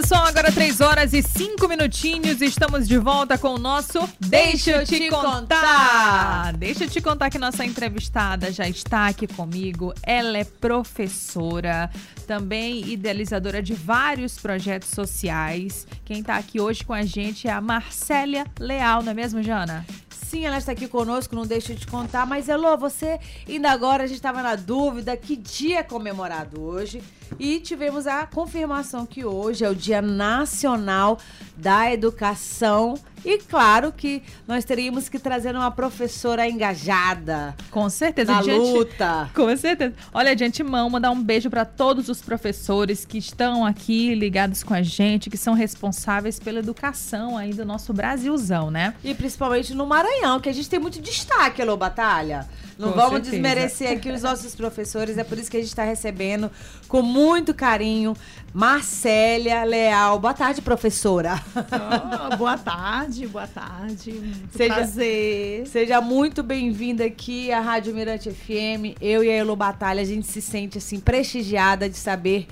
Pessoal. Agora 3 horas e 5 minutinhos. Estamos de volta com o nosso Deixa eu te contar. Deixa eu te contar que nossa entrevistada já está aqui comigo. Ela é professora, também idealizadora de vários projetos sociais. Quem está aqui hoje com a gente é a Marcélia Leal, não é mesmo, Jana? Sim, ela está aqui conosco, não deixa te contar. Mas, Elô, você ainda agora, a gente estava na dúvida que dia é comemorado hoje. E tivemos a confirmação que hoje é o Dia Nacional da Educação. E claro que nós teríamos que trazer uma professora engajada. Com certeza. Na de ante- luta. Com certeza. Olha, de antemão, mandar um beijo para todos os professores que estão aqui ligados com a gente, que são responsáveis pela educação aí do nosso Brasilzão, né? E principalmente no Maranhão, que a gente tem muito destaque, Elô Batalha. Não Com vamos certeza. desmerecer aqui os nossos professores, é por isso que a gente está recebendo com muito carinho Marcélia Leal. Boa tarde, professora. Oh, boa tarde, boa tarde. Muito Seja- prazer. Seja muito bem-vinda aqui à Rádio Mirante FM. Eu e a Elo Batalha, a gente se sente assim prestigiada de saber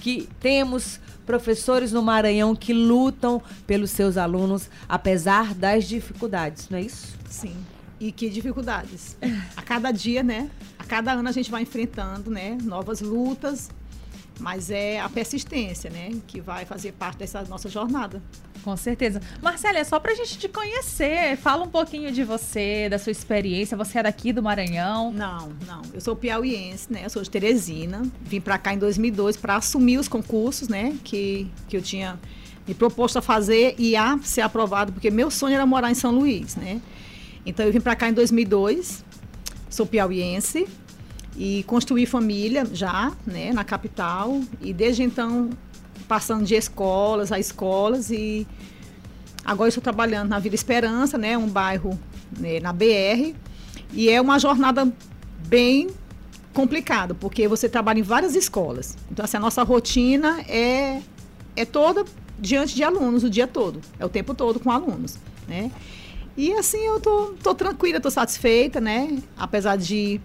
que temos professores no Maranhão que lutam pelos seus alunos, apesar das dificuldades, não é isso? Sim. E que dificuldades. A cada dia, né? A cada ano a gente vai enfrentando, né? Novas lutas. Mas é a persistência, né? Que vai fazer parte dessa nossa jornada. Com certeza. Marcela, é só pra gente te conhecer. Fala um pouquinho de você, da sua experiência. Você é daqui do Maranhão. Não, não. Eu sou piauiense, né? Eu sou de Teresina. Vim pra cá em 2002 para assumir os concursos, né? Que, que eu tinha me proposto a fazer e a ser aprovado, porque meu sonho era morar em São Luís, né? Então eu vim pra cá em 2002. Sou piauiense e construí família já, né? Na capital. E desde então passando de escolas a escolas e agora estou trabalhando na Vila Esperança, né? Um bairro né, na BR. E é uma jornada bem complicada, porque você trabalha em várias escolas. Então, assim, a nossa rotina é, é toda diante de alunos o dia todo. É o tempo todo com alunos, né? E assim, eu tô, tô tranquila, tô satisfeita, né? Apesar de,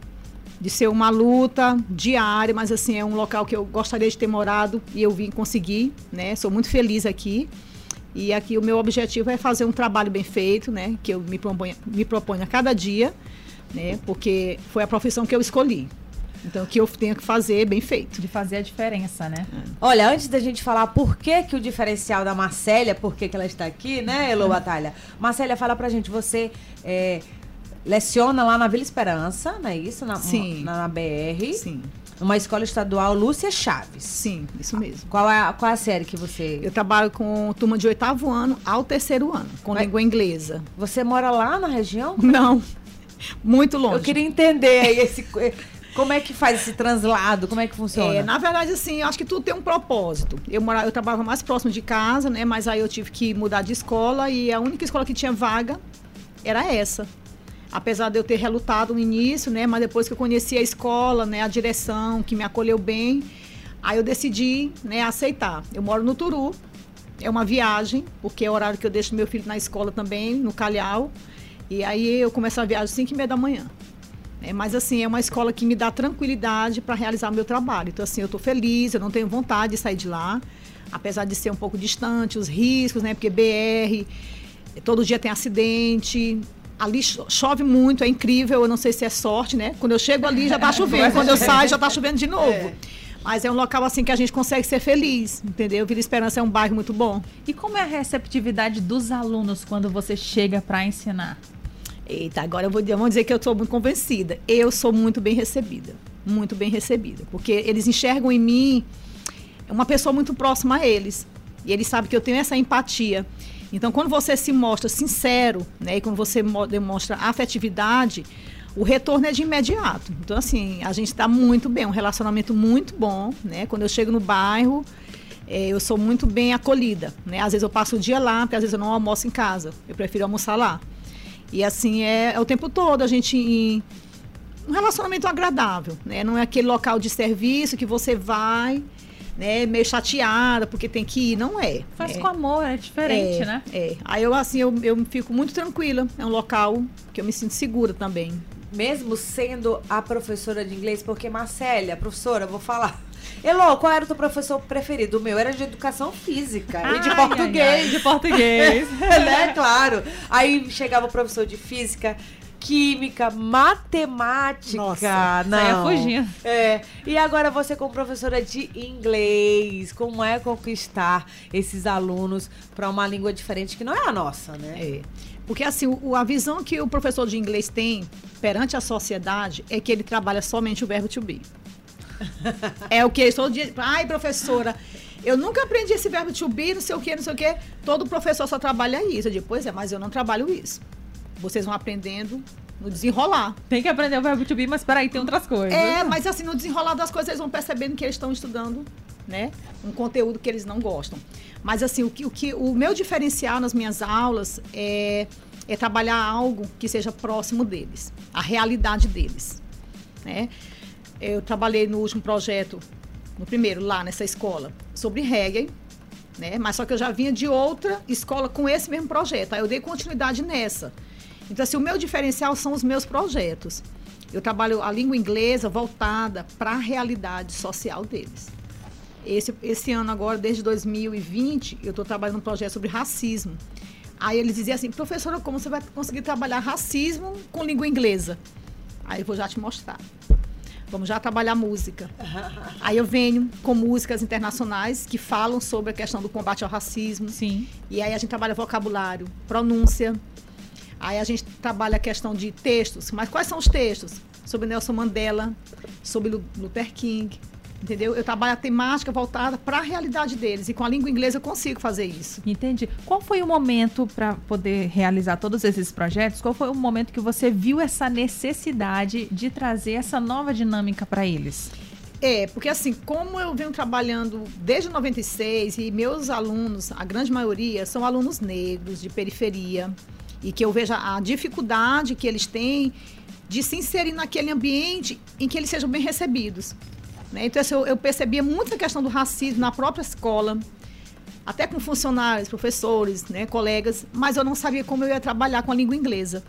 de ser uma luta diária, mas assim, é um local que eu gostaria de ter morado e eu vim conseguir, né? Sou muito feliz aqui. E aqui o meu objetivo é fazer um trabalho bem feito, né? Que eu me proponho, me proponho a cada dia, né? Porque foi a profissão que eu escolhi. Então, que eu tenho que fazer bem feito. De fazer a diferença, né? Olha, antes da gente falar por que, que o diferencial da Marcélia, por que, que ela está aqui, né, Elo Batalha? Marcélia, fala pra gente, você é, leciona lá na Vila Esperança, não é isso? Na, Sim. Na, na BR. Sim, Numa escola estadual Lúcia Chaves. sim, isso mesmo. Qual é, a, qual é a série que você. Eu trabalho com turma de oitavo ano ao terceiro ano, com Mas- língua inglesa. Você mora lá na região? Não, muito longe. Eu queria entender esse. Como é que faz esse translado? Como é que funciona? É, na verdade, assim, eu acho que tudo tem um propósito. Eu, morava, eu trabalhava mais próximo de casa, né? Mas aí eu tive que mudar de escola e a única escola que tinha vaga era essa. Apesar de eu ter relutado no início, né? Mas depois que eu conheci a escola, né? A direção, que me acolheu bem, aí eu decidi, né? Aceitar. Eu moro no Turu. É uma viagem, porque é o horário que eu deixo meu filho na escola também, no Calhau. E aí eu começo a viagem às 5 e meia da manhã. É, mas assim, é uma escola que me dá tranquilidade para realizar meu trabalho. Então, assim, eu estou feliz, eu não tenho vontade de sair de lá, apesar de ser um pouco distante, os riscos, né? Porque BR, todo dia tem acidente. Ali cho- chove muito, é incrível, eu não sei se é sorte, né? Quando eu chego ali já está chovendo, quando eu saio já está chovendo de novo. Mas é um local assim que a gente consegue ser feliz, entendeu? Vila Esperança é um bairro muito bom. E como é a receptividade dos alunos quando você chega para ensinar? Eita, agora eu vou, eu vou dizer que eu sou muito convencida. Eu sou muito bem recebida. Muito bem recebida. Porque eles enxergam em mim uma pessoa muito próxima a eles. E eles sabem que eu tenho essa empatia. Então, quando você se mostra sincero, né, e quando você mo- demonstra afetividade, o retorno é de imediato. Então, assim, a gente está muito bem, um relacionamento muito bom, né? Quando eu chego no bairro, eh, eu sou muito bem acolhida, né? Às vezes eu passo o dia lá, porque às vezes eu não almoço em casa. Eu prefiro almoçar lá. E assim é, é o tempo todo a gente em um relacionamento agradável, né? Não é aquele local de serviço que você vai, né, meio chateada porque tem que ir, não é. Faz é. com amor, é diferente, é, né? É. Aí eu assim, eu, eu fico muito tranquila. É um local que eu me sinto segura também. Mesmo sendo a professora de inglês, porque Marcélia, professora, eu vou falar. Elô, qual era o teu professor preferido? O meu era de educação física e de Ai, português. ai, ai, de português. né? Claro. Aí chegava o professor de física, química, matemática. Nossa, não. saia fugindo. É. E agora você como professora de inglês, como é conquistar esses alunos para uma língua diferente que não é a nossa, né? É. Porque assim, o, a visão que o professor de inglês tem perante a sociedade é que ele trabalha somente o verbo to be. é o que eles todo dia. Ai, professora, eu nunca aprendi esse verbo to be, não sei o que, não sei o que. Todo professor só trabalha isso. Eu digo, pois é, mas eu não trabalho isso. Vocês vão aprendendo no desenrolar. Tem que aprender o verbo to be, mas peraí, tem outras coisas. É, mas assim, no desenrolar das coisas, eles vão percebendo que eles estão estudando, né? Um conteúdo que eles não gostam. Mas assim, o que, o, que, o meu diferencial nas minhas aulas é, é trabalhar algo que seja próximo deles, a realidade deles, né? Eu trabalhei no último projeto, no primeiro, lá nessa escola, sobre reggae, né? Mas só que eu já vinha de outra escola com esse mesmo projeto. Aí eu dei continuidade nessa. Então, assim, o meu diferencial são os meus projetos. Eu trabalho a língua inglesa voltada para a realidade social deles. Esse, esse ano agora, desde 2020, eu estou trabalhando um projeto sobre racismo. Aí eles diziam assim, professora, como você vai conseguir trabalhar racismo com língua inglesa? Aí eu vou já te mostrar. Vamos já trabalhar música. Aí eu venho com músicas internacionais que falam sobre a questão do combate ao racismo. Sim. E aí a gente trabalha vocabulário, pronúncia. Aí a gente trabalha a questão de textos. Mas quais são os textos? Sobre Nelson Mandela, sobre Lu- Luther King. Entendeu? Eu trabalho a temática voltada para a realidade deles. E com a língua inglesa eu consigo fazer isso. Entendi. Qual foi o momento para poder realizar todos esses projetos? Qual foi o momento que você viu essa necessidade de trazer essa nova dinâmica para eles? É, porque assim, como eu venho trabalhando desde 96 e meus alunos, a grande maioria, são alunos negros, de periferia, e que eu vejo a dificuldade que eles têm de se inserir naquele ambiente em que eles sejam bem recebidos. né? Então, eu, eu percebia muito a questão do racismo na própria escola, até com funcionários, professores, né, colegas, mas eu não sabia como eu ia trabalhar com a língua inglesa.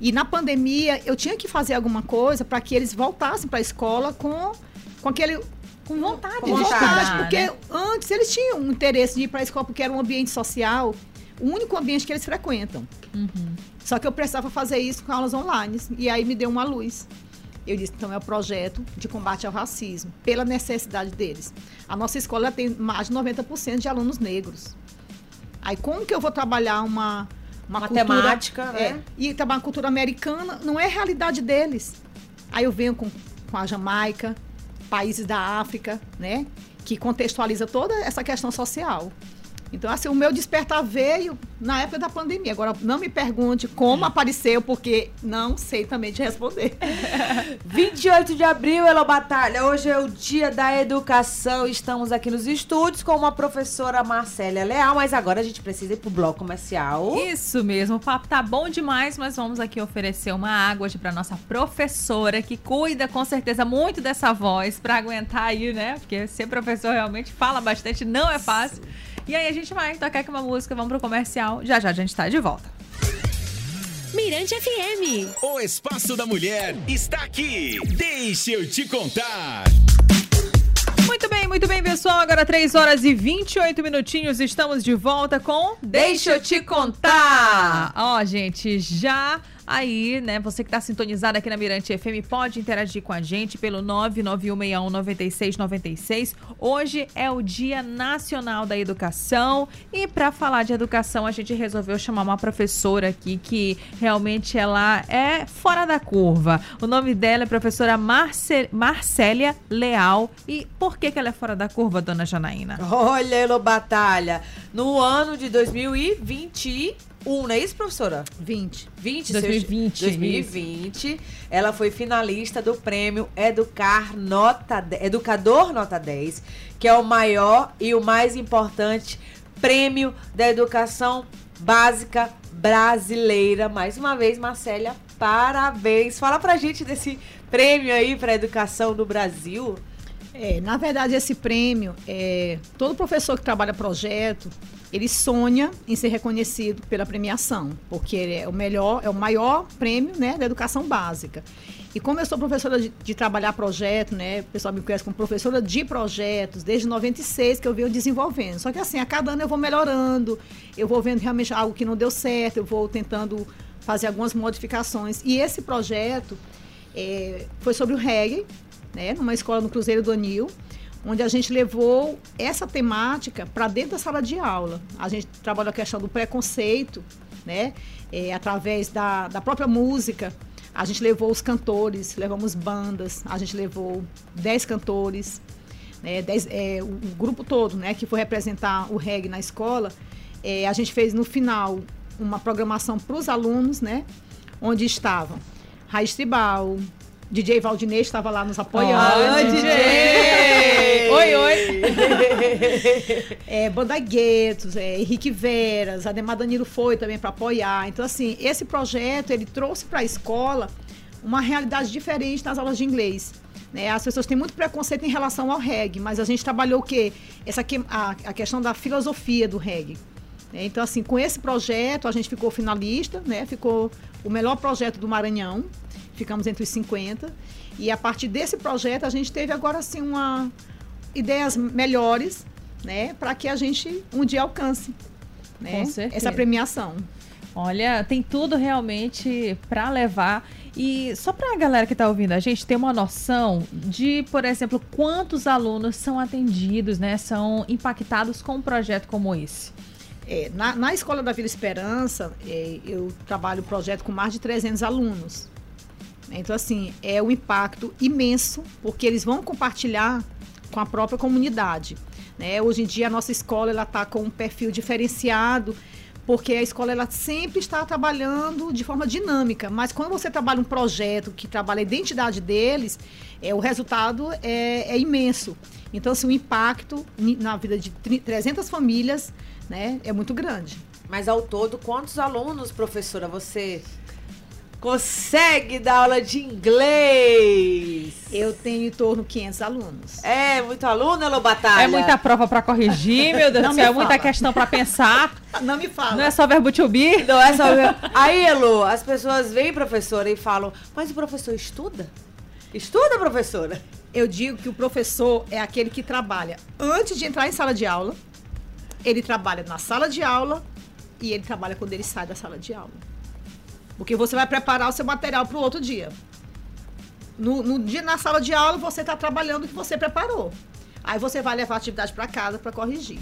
E na pandemia, eu tinha que fazer alguma coisa para que eles voltassem para a escola com, com aquele. Com vontade, Com de vontade, estar, porque né? antes eles tinham um interesse de ir para a escola porque era um ambiente social, o único ambiente que eles frequentam. Só que eu precisava fazer isso com aulas online. E aí me deu uma luz. Eu disse, então é o projeto de combate ao racismo, pela necessidade deles. A nossa escola tem mais de 90% de alunos negros. Aí como que eu vou trabalhar uma, uma Matemática, cultura, né? é, e trabalhar uma cultura americana, não é a realidade deles. Aí eu venho com, com a Jamaica, países da África, né? Que contextualiza toda essa questão social. Então, assim, o meu despertar veio na época da pandemia. Agora, não me pergunte como apareceu, porque não sei também te responder. 28 de abril, Elo Batalha. Hoje é o dia da educação. Estamos aqui nos estúdios com uma professora Marcélia Leal, mas agora a gente precisa ir pro bloco comercial. Isso mesmo, o papo tá bom demais, mas vamos aqui oferecer uma água hoje para nossa professora, que cuida com certeza muito dessa voz para aguentar aí, né? Porque ser professor realmente fala bastante, não é fácil. E aí a gente vai tocar aqui uma música, vamos pro comercial. Já já a gente tá de volta. Mirante FM. O Espaço da Mulher está aqui. Deixa eu te contar. Muito bem, muito bem, pessoal. Agora 3 horas e 28 minutinhos. Estamos de volta com Deixa eu te contar. Ó, gente, já aí, né? Você que tá sintonizado aqui na Mirante FM pode interagir com a gente pelo 991619696. Hoje é o Dia Nacional da Educação e para falar de educação, a gente resolveu chamar uma professora aqui que realmente ela é fora da curva. O nome dela é professora Marce Marcélia Leal. E por que que ela é fora da curva, dona Janaína? Olha, Elo Batalha. No ano de 2021, não é isso, professora? 20. 20, 2020, 2020. Ela foi finalista do prêmio Educar Nota Educador Nota 10, que é o maior e o mais importante prêmio da educação básica brasileira. Mais uma vez, Marcélia, parabéns. Fala pra gente desse prêmio aí pra educação no Brasil. É, na verdade, esse prêmio, é, todo professor que trabalha projeto, ele sonha em ser reconhecido pela premiação, porque ele é o melhor, é o maior prêmio, né, da educação básica. E como eu sou professora de, de trabalhar projeto, né, o pessoal me conhece como professora de projetos, desde 96 que eu venho desenvolvendo. Só que assim, a cada ano eu vou melhorando, eu vou vendo realmente algo que não deu certo, eu vou tentando fazer algumas modificações. E esse projeto é, foi sobre o reggae, né, numa escola no Cruzeiro do Anil, onde a gente levou essa temática para dentro da sala de aula. A gente trabalhou a questão do preconceito, né, é, através da, da própria música. A gente levou os cantores, levamos bandas, a gente levou 10 cantores, né, dez, é, o, o, grupo todo né, que foi representar o reggae na escola. É, a gente fez no final uma programação para os alunos, né, onde estavam Raiz Tribal, DJ Valdinei estava lá nos apoiando. Ah, DJ! é, Banda Guetos, é, Henrique Veras, Ademar Danilo foi também para apoiar. Então, assim, esse projeto, ele trouxe para a escola uma realidade diferente nas aulas de inglês. Né? As pessoas têm muito preconceito em relação ao reggae, mas a gente trabalhou o quê? Essa, a, a questão da filosofia do reggae. Né? Então, assim, com esse projeto, a gente ficou finalista, né? Ficou o melhor projeto do Maranhão ficamos entre os 50. E a partir desse projeto a gente teve agora assim uma ideias melhores, né, para que a gente um dia alcance, né, essa premiação. Olha, tem tudo realmente para levar. E só para a galera que está ouvindo a gente ter uma noção de, por exemplo, quantos alunos são atendidos, né, são impactados com um projeto como esse. É, na, na Escola da Vila Esperança, é, eu trabalho o projeto com mais de 300 alunos. Então, assim, é um impacto imenso, porque eles vão compartilhar com a própria comunidade. Né? Hoje em dia, a nossa escola está com um perfil diferenciado, porque a escola ela sempre está trabalhando de forma dinâmica. Mas quando você trabalha um projeto que trabalha a identidade deles, é, o resultado é, é imenso. Então, assim, o impacto na vida de 300 famílias né, é muito grande. Mas ao todo, quantos alunos, professora, você consegue dar aula de inglês? Eu tenho em torno de 500 alunos. É, muito aluno, Elô Batalha? É muita prova para corrigir, meu Deus do céu. É muita questão para pensar. Não me fala. Não é só verbo to be? Não é só verbo... Aí, Elô, as pessoas vêm, professora, e falam, mas o professor estuda? Estuda, professora? Eu digo que o professor é aquele que trabalha antes de entrar em sala de aula, ele trabalha na sala de aula e ele trabalha quando ele sai da sala de aula. Porque você vai preparar o seu material para o outro dia. No, no, dia na sala de aula, você está trabalhando o que você preparou. Aí você vai levar a atividade para casa para corrigir.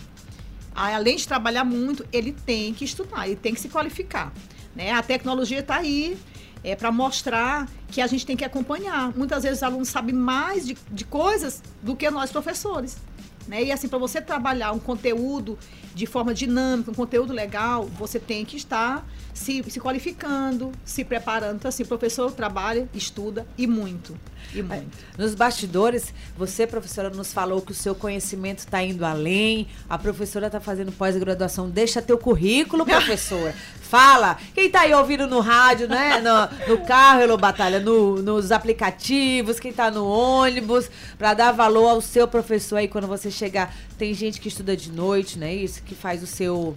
Aí, além de trabalhar muito, ele tem que estudar, ele tem que se qualificar. Né? A tecnologia está aí é, para mostrar que a gente tem que acompanhar. Muitas vezes os alunos sabem mais de, de coisas do que nós professores. Né? E assim, para você trabalhar um conteúdo de forma dinâmica, um conteúdo legal, você tem que estar se, se qualificando, se preparando. Então, assim, o professor trabalha, estuda e muito. E muito. Nos bastidores, você, professora, nos falou que o seu conhecimento está indo além. A professora está fazendo pós-graduação. Deixa teu currículo, professora. Fala. Quem está aí ouvindo no rádio, né? No, no carro, Elô Batalha, no, nos aplicativos, quem está no ônibus, para dar valor ao seu professor aí quando você chegar. Tem gente que estuda de noite, né? Isso, que faz o seu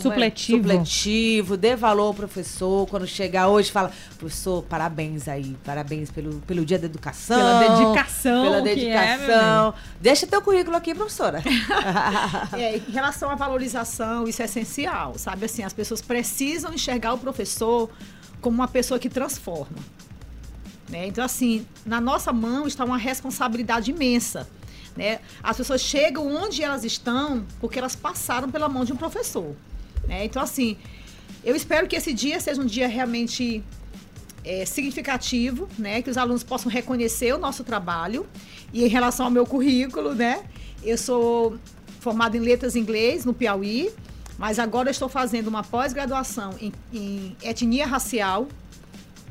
supletivo. É? Supletivo, dê valor ao professor. Quando chegar hoje, fala, professor, parabéns aí, parabéns pelo, pelo dia da educação. Pela dedicação. Pela é, dedicação. É, Deixa teu currículo aqui, professora. é, em relação à valorização, isso é essencial, sabe? Assim, as pessoas precisam enxergar o professor como uma pessoa que transforma. Né? Então, assim, na nossa mão está uma responsabilidade imensa. Né? As pessoas chegam onde elas estão porque elas passaram pela mão de um professor. Né? Então, assim, eu espero que esse dia seja um dia realmente é, significativo, né? Que os alunos possam reconhecer o nosso trabalho. E em relação ao meu currículo, né? Eu sou formada em letras inglês no Piauí, mas agora estou fazendo uma pós-graduação em, em, etnia racial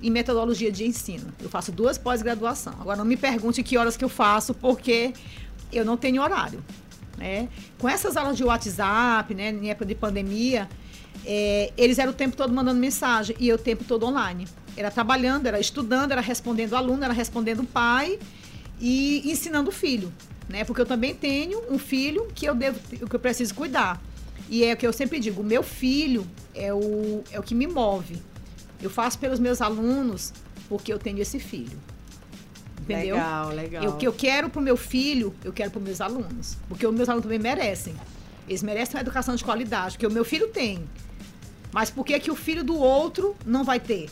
e metodologia de ensino. Eu faço duas pós-graduação. Agora não me pergunte que horas que eu faço, porque eu não tenho horário. Né? Com essas aulas de WhatsApp, né, em época de pandemia, é, eles eram o tempo todo mandando mensagem e eu o tempo todo online. Era trabalhando, era estudando, era respondendo aluno, era respondendo pai e ensinando o filho. né? Porque eu também tenho um filho que eu devo, que eu preciso cuidar. E é o que eu sempre digo, o meu filho é o, é o que me move. Eu faço pelos meus alunos porque eu tenho esse filho. Entendeu? Legal, legal. O que eu quero pro meu filho, eu quero para meus alunos. Porque os meus alunos também merecem. Eles merecem uma educação de qualidade, que o meu filho tem. Mas por que, que o filho do outro não vai ter?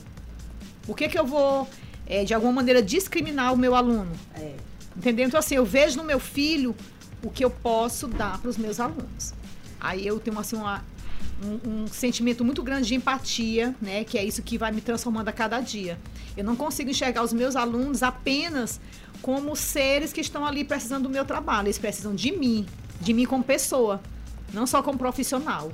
Por que, que eu vou, é, de alguma maneira, discriminar o meu aluno? É. Entendeu? Então, assim, eu vejo no meu filho o que eu posso dar para os meus alunos. Aí eu tenho, assim, uma, um, sentimento muito grande de empatia, né? Que é isso que vai me transformando a cada dia. Eu não consigo enxergar os meus alunos apenas como seres que estão ali precisando do meu trabalho. Eles precisam de mim, de mim como pessoa, não só como profissional.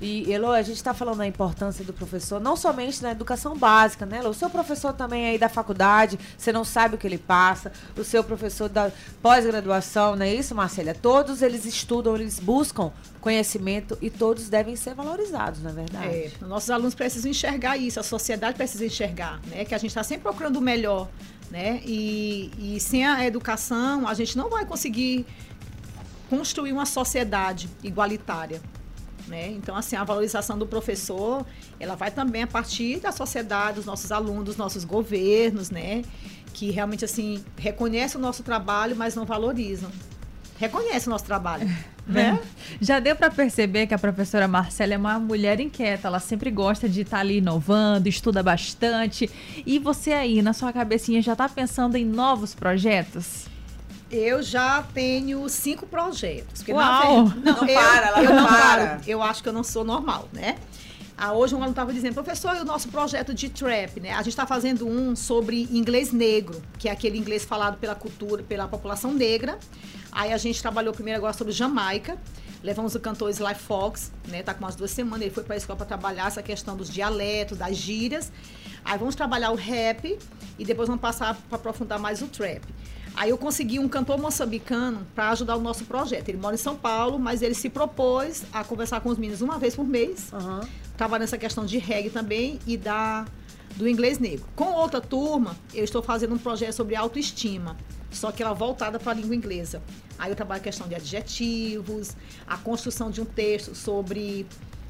E, Elo, a gente está falando da importância do professor, não somente na educação básica, né, Elo? O seu professor também aí da faculdade, você não sabe o que ele passa, o seu professor da pós-graduação, não é isso, Marcela? Todos eles estudam, eles buscam conhecimento e todos devem ser valorizados, não é verdade? É, nossos alunos precisam enxergar isso, a sociedade precisa enxergar, né? Que a gente está sempre procurando o melhor, né? E, e sem a educação, a gente não vai conseguir construir uma sociedade igualitária. Né? Então, assim, a valorização do professor, ela vai também a partir da sociedade, dos nossos alunos, dos nossos governos, né? Que realmente, assim, reconhecem o nosso trabalho, mas não valorizam. Reconhece o nosso trabalho, né? Já deu para perceber que a professora Marcela é uma mulher inquieta, ela sempre gosta de estar tá ali inovando, estuda bastante. E você aí, na sua cabecinha, já está pensando em novos projetos? Eu já tenho cinco projetos. Uau! Não, não eu, para, ela eu não, para. Paro. Eu acho que eu não sou normal, né? Ah, hoje um aluno estava dizendo, professor, e o nosso projeto de trap, né? A gente está fazendo um sobre inglês negro, que é aquele inglês falado pela cultura, pela população negra. Aí a gente trabalhou primeiro agora sobre Jamaica. Levamos o cantor Sly Fox, né? Tá com umas duas semanas, ele foi para a escola para trabalhar essa questão dos dialetos, das gírias. Aí vamos trabalhar o rap e depois vamos passar para aprofundar mais o trap. Aí eu consegui um cantor moçambicano para ajudar o nosso projeto. Ele mora em São Paulo, mas ele se propôs a conversar com os meninos uma vez por mês. Uhum. Trabalhando nessa questão de reggae também e da, do inglês negro. Com outra turma, eu estou fazendo um projeto sobre autoestima, só que ela voltada para a língua inglesa. Aí eu trabalho a questão de adjetivos, a construção de um texto sobre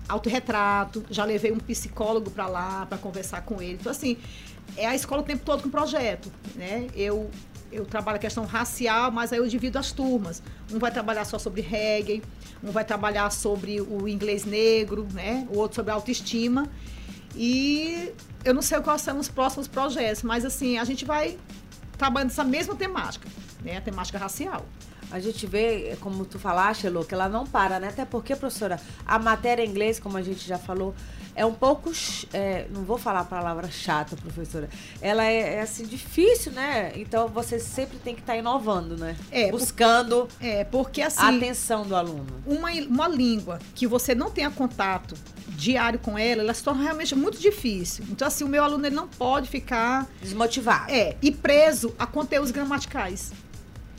autorretrato. Já levei um psicólogo para lá para conversar com ele. Então, assim, é a escola o tempo todo com projeto. Né? Eu eu trabalho a questão racial, mas aí eu divido as turmas. Um vai trabalhar só sobre reggae, um vai trabalhar sobre o inglês negro, né? O outro sobre autoestima. E eu não sei quais são os próximos projetos, mas assim, a gente vai trabalhando essa mesma temática, né? A temática racial. A gente vê, como tu falaste, Lu, que ela não para, né? Até porque, professora, a matéria em inglês, como a gente já falou, é um pouco. É, não vou falar a palavra chata, professora. Ela é, é, assim, difícil, né? Então você sempre tem que estar tá inovando, né? É, Buscando é, porque, assim, a atenção do aluno. Uma, uma língua que você não tenha contato diário com ela, ela se torna realmente muito difícil. Então, assim, o meu aluno ele não pode ficar. Desmotivado. É, e preso a conteúdos gramaticais.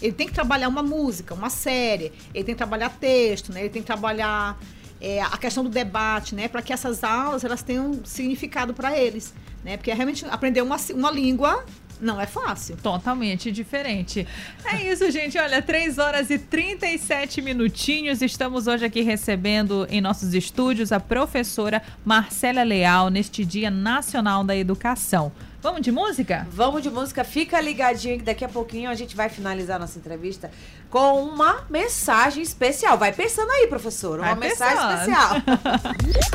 Ele tem que trabalhar uma música, uma série, ele tem que trabalhar texto, né? Ele tem que trabalhar é, a questão do debate, né? Para que essas aulas elas tenham significado para eles, né? Porque realmente aprender uma, uma língua não é fácil. Totalmente diferente. É isso, gente. Olha, 3 horas e 37 minutinhos. Estamos hoje aqui recebendo em nossos estúdios a professora Marcela Leal neste Dia Nacional da Educação. Vamos de música? Vamos de música. Fica ligadinho que daqui a pouquinho a gente vai finalizar nossa entrevista com uma mensagem especial. Vai pensando aí, professor. Uma vai mensagem especial.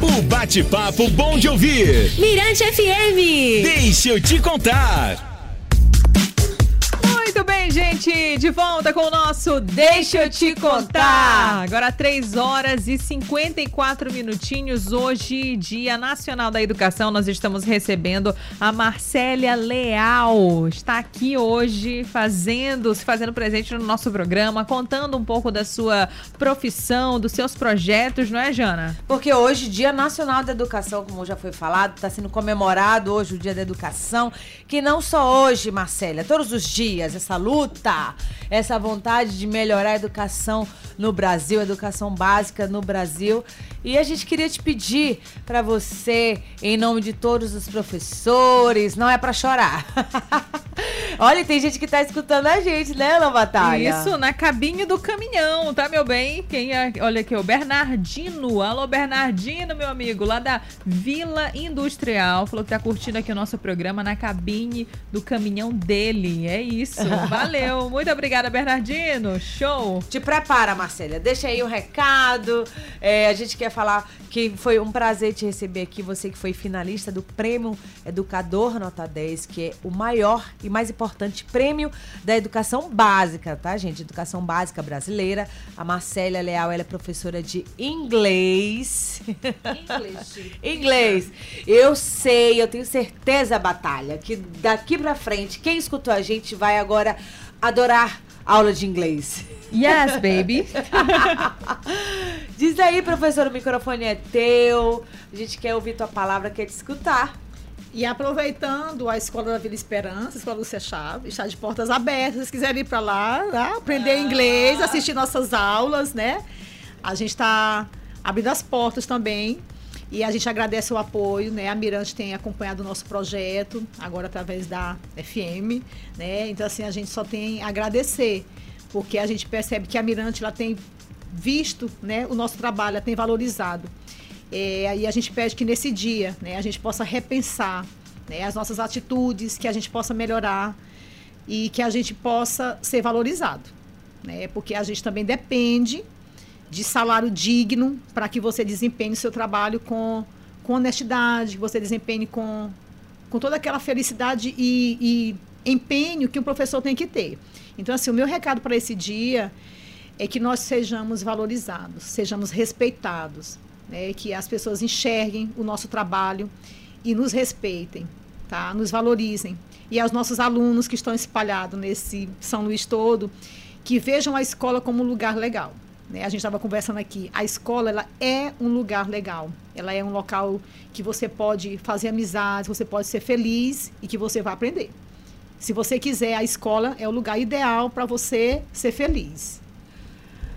o bate-papo bom de ouvir. Mirante FM. Deixa eu te contar. Muito bem, gente, de volta com o nosso Deixa eu te contar. Agora 3 horas e 54 minutinhos. Hoje, Dia Nacional da Educação, nós estamos recebendo a Marcélia Leal. Está aqui hoje fazendo, se fazendo presente no nosso programa, contando um pouco da sua profissão, dos seus projetos, não é, Jana? Porque hoje, Dia Nacional da Educação, como já foi falado, está sendo comemorado hoje o Dia da Educação, que não só hoje, Marcélia, todos os dias essa luta, essa vontade de melhorar a educação no Brasil, educação básica no Brasil. E a gente queria te pedir para você, em nome de todos os professores, não é para chorar. Olha, tem gente que tá escutando a gente, né, Ana Batalha? Isso, na cabine do caminhão, tá, meu bem? Quem é, olha aqui, o Bernardino. Alô, Bernardino, meu amigo, lá da Vila Industrial. Falou que tá curtindo aqui o nosso programa na cabine do caminhão dele. É isso. Valeu. Muito obrigada, Bernardino. Show. Te prepara, Marcela. Deixa aí um recado. É, a gente quer falar que foi um prazer te receber aqui. Você que foi finalista do Prêmio Educador Nota 10, que é o maior e mais importante prêmio da educação básica, tá, gente? Educação básica brasileira. A Marcélia Leal, ela é professora de inglês. Inglês. inglês. Eu sei, eu tenho certeza, Batalha, que daqui pra frente, quem escutou a gente vai agora adorar aula de inglês. Yes, baby. Diz aí, professor, o microfone é teu. A gente quer ouvir tua palavra, quer te escutar. E aproveitando a Escola da Vila Esperança, a Escola Lúcia Chave, está de portas abertas. Se quiserem ir para lá, né, aprender inglês, assistir nossas aulas, né? A gente está abrindo as portas também. E a gente agradece o apoio, né? A Mirante tem acompanhado o nosso projeto, agora através da FM, né? Então, assim, a gente só tem a agradecer, porque a gente percebe que a Mirante, ela tem visto, né, o nosso trabalho, ela tem valorizado. É, aí a gente pede que nesse dia, né, a gente possa repensar né, as nossas atitudes, que a gente possa melhorar e que a gente possa ser valorizado, né? Porque a gente também depende de salário digno para que você desempenhe o seu trabalho com, com honestidade, que você desempenhe com, com toda aquela felicidade e, e empenho que o professor tem que ter. Então, assim, o meu recado para esse dia é que nós sejamos valorizados, sejamos respeitados, né? que as pessoas enxerguem o nosso trabalho e nos respeitem, tá? nos valorizem. E aos nossos alunos que estão espalhados nesse São Luís todo, que vejam a escola como um lugar legal. Né? A gente estava conversando aqui, a escola ela é um lugar legal, ela é um local que você pode fazer amizades, você pode ser feliz e que você vai aprender. Se você quiser, a escola é o lugar ideal para você ser feliz.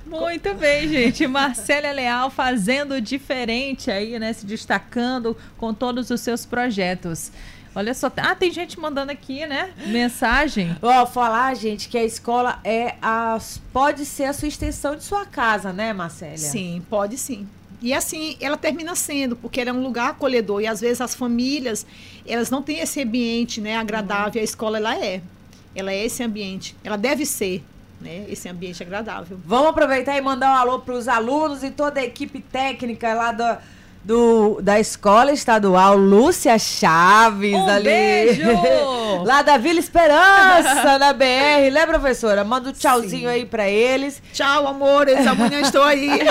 Muito bem, gente. Marcela Leal fazendo diferente aí, né? Se destacando com todos os seus projetos. Olha só, ah, tem gente mandando aqui, né? Mensagem. Ó, falar, gente, que a escola é a pode ser a sua extensão de sua casa, né, Marcela? Sim, pode sim. E assim, ela termina sendo, porque ela é um lugar acolhedor e às vezes as famílias, elas não têm esse ambiente, né, agradável, a escola ela é. Ela é esse ambiente. Ela deve ser, né, esse ambiente agradável. Vamos aproveitar e mandar um alô para os alunos e toda a equipe técnica lá do, do, da Escola Estadual Lúcia Chaves Um ali. beijo! lá da Vila Esperança, na BR, né, professora? Manda um tchauzinho aí para eles. Tchau, amores. Amanhã estou aí.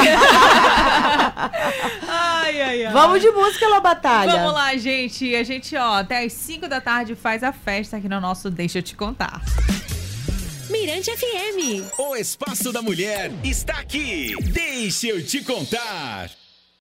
Ai, ai, ai. Vamos de música, Lô Batalha. Vamos lá, gente. A gente, ó, até às 5 da tarde faz a festa aqui no nosso Deixa Eu Te Contar. Mirante FM. O Espaço da Mulher está aqui. Deixa eu te contar.